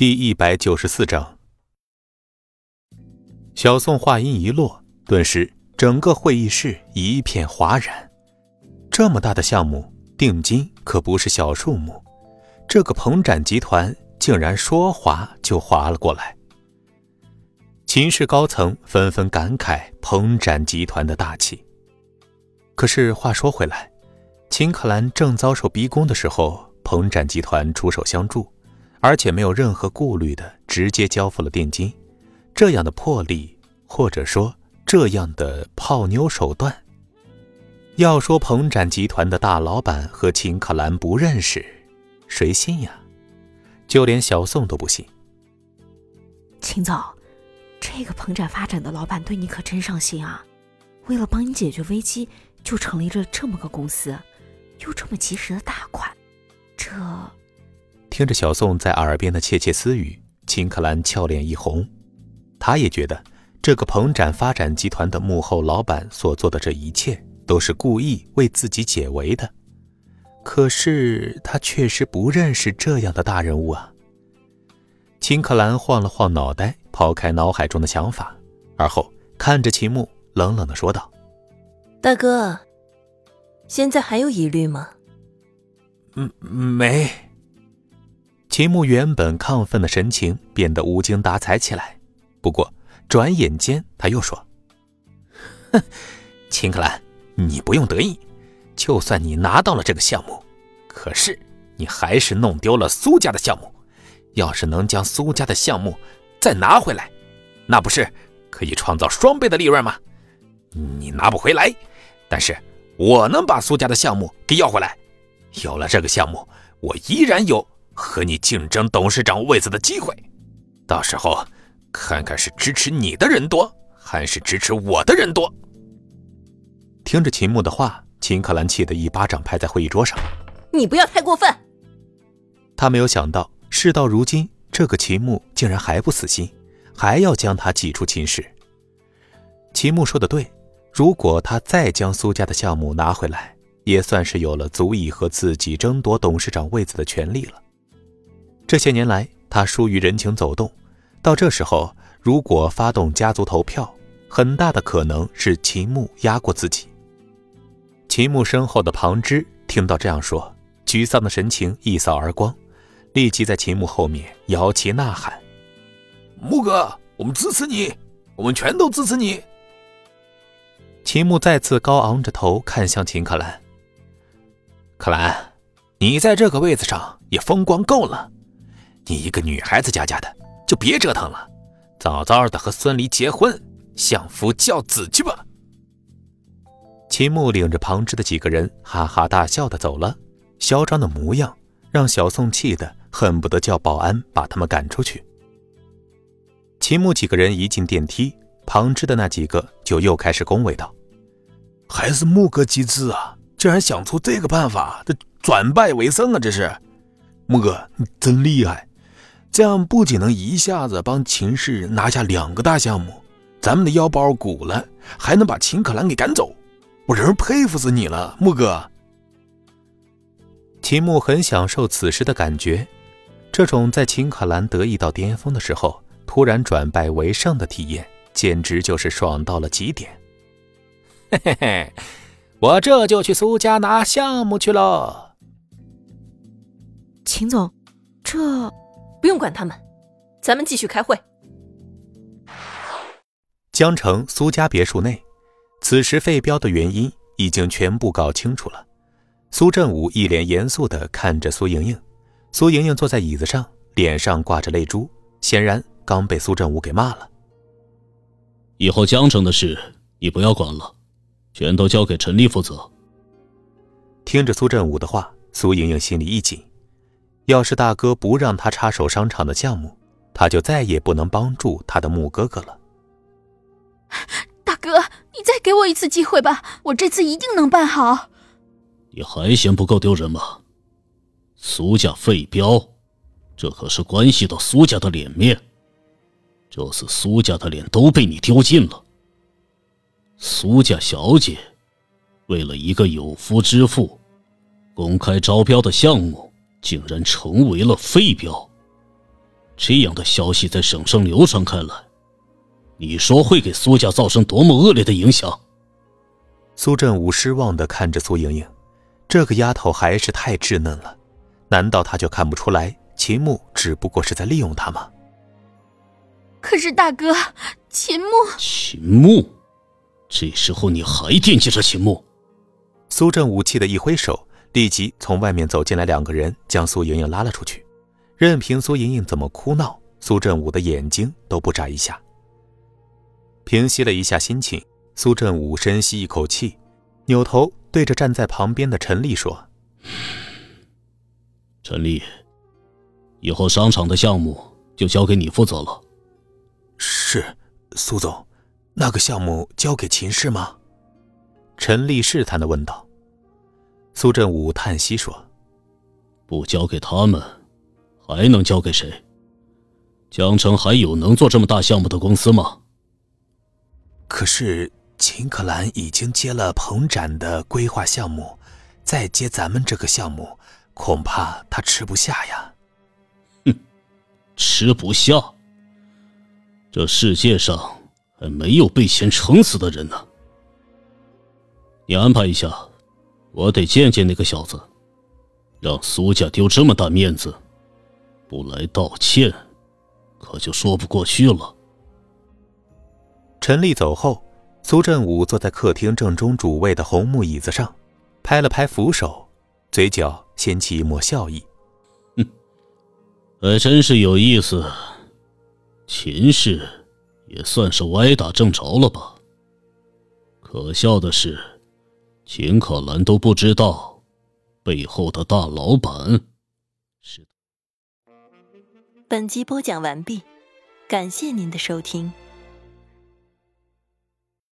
第一百九十四章，小宋话音一落，顿时整个会议室一片哗然。这么大的项目，定金可不是小数目，这个鹏展集团竟然说划就划了过来。秦氏高层纷纷感慨鹏展集团的大气。可是话说回来，秦可兰正遭受逼宫的时候，鹏展集团出手相助。而且没有任何顾虑的直接交付了定金，这样的魄力，或者说这样的泡妞手段，要说鹏展集团的大老板和秦可兰不认识，谁信呀？就连小宋都不信。秦总，这个鹏展发展的老板对你可真上心啊！为了帮你解决危机，就成立了这么个公司，又这么及时的大款，这……听着小宋在耳边的窃窃私语，秦可兰俏脸一红。她也觉得这个鹏展发展集团的幕后老板所做的这一切都是故意为自己解围的。可是她确实不认识这样的大人物啊。秦可兰晃了晃脑袋，抛开脑海中的想法，而后看着秦牧，冷冷的说道：“大哥，现在还有疑虑吗？”“嗯，没。”秦牧原本亢奋的神情变得无精打采起来，不过转眼间他又说：“哼，秦可兰，你不用得意。就算你拿到了这个项目，可是你还是弄丢了苏家的项目。要是能将苏家的项目再拿回来，那不是可以创造双倍的利润吗？你拿不回来，但是我能把苏家的项目给要回来。有了这个项目，我依然有。”和你竞争董事长位子的机会，到时候看看是支持你的人多，还是支持我的人多。听着秦牧的话，秦可兰气得一巴掌拍在会议桌上：“你不要太过分！”他没有想到，事到如今，这个秦牧竟然还不死心，还要将他挤出秦氏。秦牧说的对，如果他再将苏家的项目拿回来，也算是有了足以和自己争夺董事长位子的权利了。这些年来，他疏于人情走动，到这时候，如果发动家族投票，很大的可能是秦牧压过自己。秦牧身后的旁支听到这样说，沮丧的神情一扫而光，立即在秦牧后面摇旗呐喊：“牧哥，我们支持你，我们全都支持你！”秦牧再次高昂着头看向秦可兰：“可兰，你在这个位子上也风光够了。”你一个女孩子家家的，就别折腾了，早早的和孙离结婚，相夫教子去吧。秦牧领着旁支的几个人哈哈大笑的走了，嚣张的模样让小宋气得恨不得叫保安把他们赶出去。秦牧几个人一进电梯，旁支的那几个就又开始恭维道：“还是牧哥机智啊，竟然想出这个办法，这转败为胜啊！这是，牧哥你真厉害。”这样不仅能一下子帮秦氏拿下两个大项目，咱们的腰包鼓了，还能把秦可兰给赶走，我真是佩服死你了，木哥。秦牧很享受此时的感觉，这种在秦可兰得意到巅峰的时候，突然转败为胜的体验，简直就是爽到了极点。嘿嘿嘿，我这就去苏家拿项目去喽。秦总，这。不用管他们，咱们继续开会。江城苏家别墅内，此时废标的原因已经全部搞清楚了。苏振武一脸严肃的看着苏莹莹，苏莹莹坐在椅子上，脸上挂着泪珠，显然刚被苏振武给骂了。以后江城的事你不要管了，全都交给陈丽负责。听着苏振武的话，苏莹莹心里一紧。要是大哥不让他插手商场的项目，他就再也不能帮助他的木哥哥了。大哥，你再给我一次机会吧，我这次一定能办好。你还嫌不够丢人吗？苏家废标，这可是关系到苏家的脸面。这次苏家的脸都被你丢尽了。苏家小姐，为了一个有夫之妇，公开招标的项目。竟然成为了废标，这样的消息在省上流传开来，你说会给苏家造成多么恶劣的影响？苏振武失望的看着苏莹莹，这个丫头还是太稚嫩了，难道她就看不出来秦牧只不过是在利用她吗？可是大哥，秦牧，秦牧，这时候你还惦记着秦牧？苏振武气的一挥手，立即从外面走进来两个人，将苏莹莹拉了出去。任凭苏莹莹怎么哭闹，苏振武的眼睛都不眨一下。平息了一下心情，苏振武深吸一口气，扭头对着站在旁边的陈丽说：“陈丽，以后商场的项目就交给你负责了。”是，苏总，那个项目交给秦氏吗？陈丽试探的问道。苏振武叹息说：“不交给他们，还能交给谁？江城还有能做这么大项目的公司吗？”可是秦可兰已经接了彭展的规划项目，再接咱们这个项目，恐怕他吃不下呀。哼，吃不下。这世界上还没有被钱撑死的人呢。你安排一下，我得见见那个小子，让苏家丢这么大面子，不来道歉，可就说不过去了。陈丽走后，苏振武坐在客厅正中主位的红木椅子上，拍了拍扶手，嘴角掀起一抹笑意。哼，还真是有意思。秦氏也算是歪打正着了吧？可笑的是，秦可兰都不知道背后的大老板是。本集播讲完毕，感谢您的收听。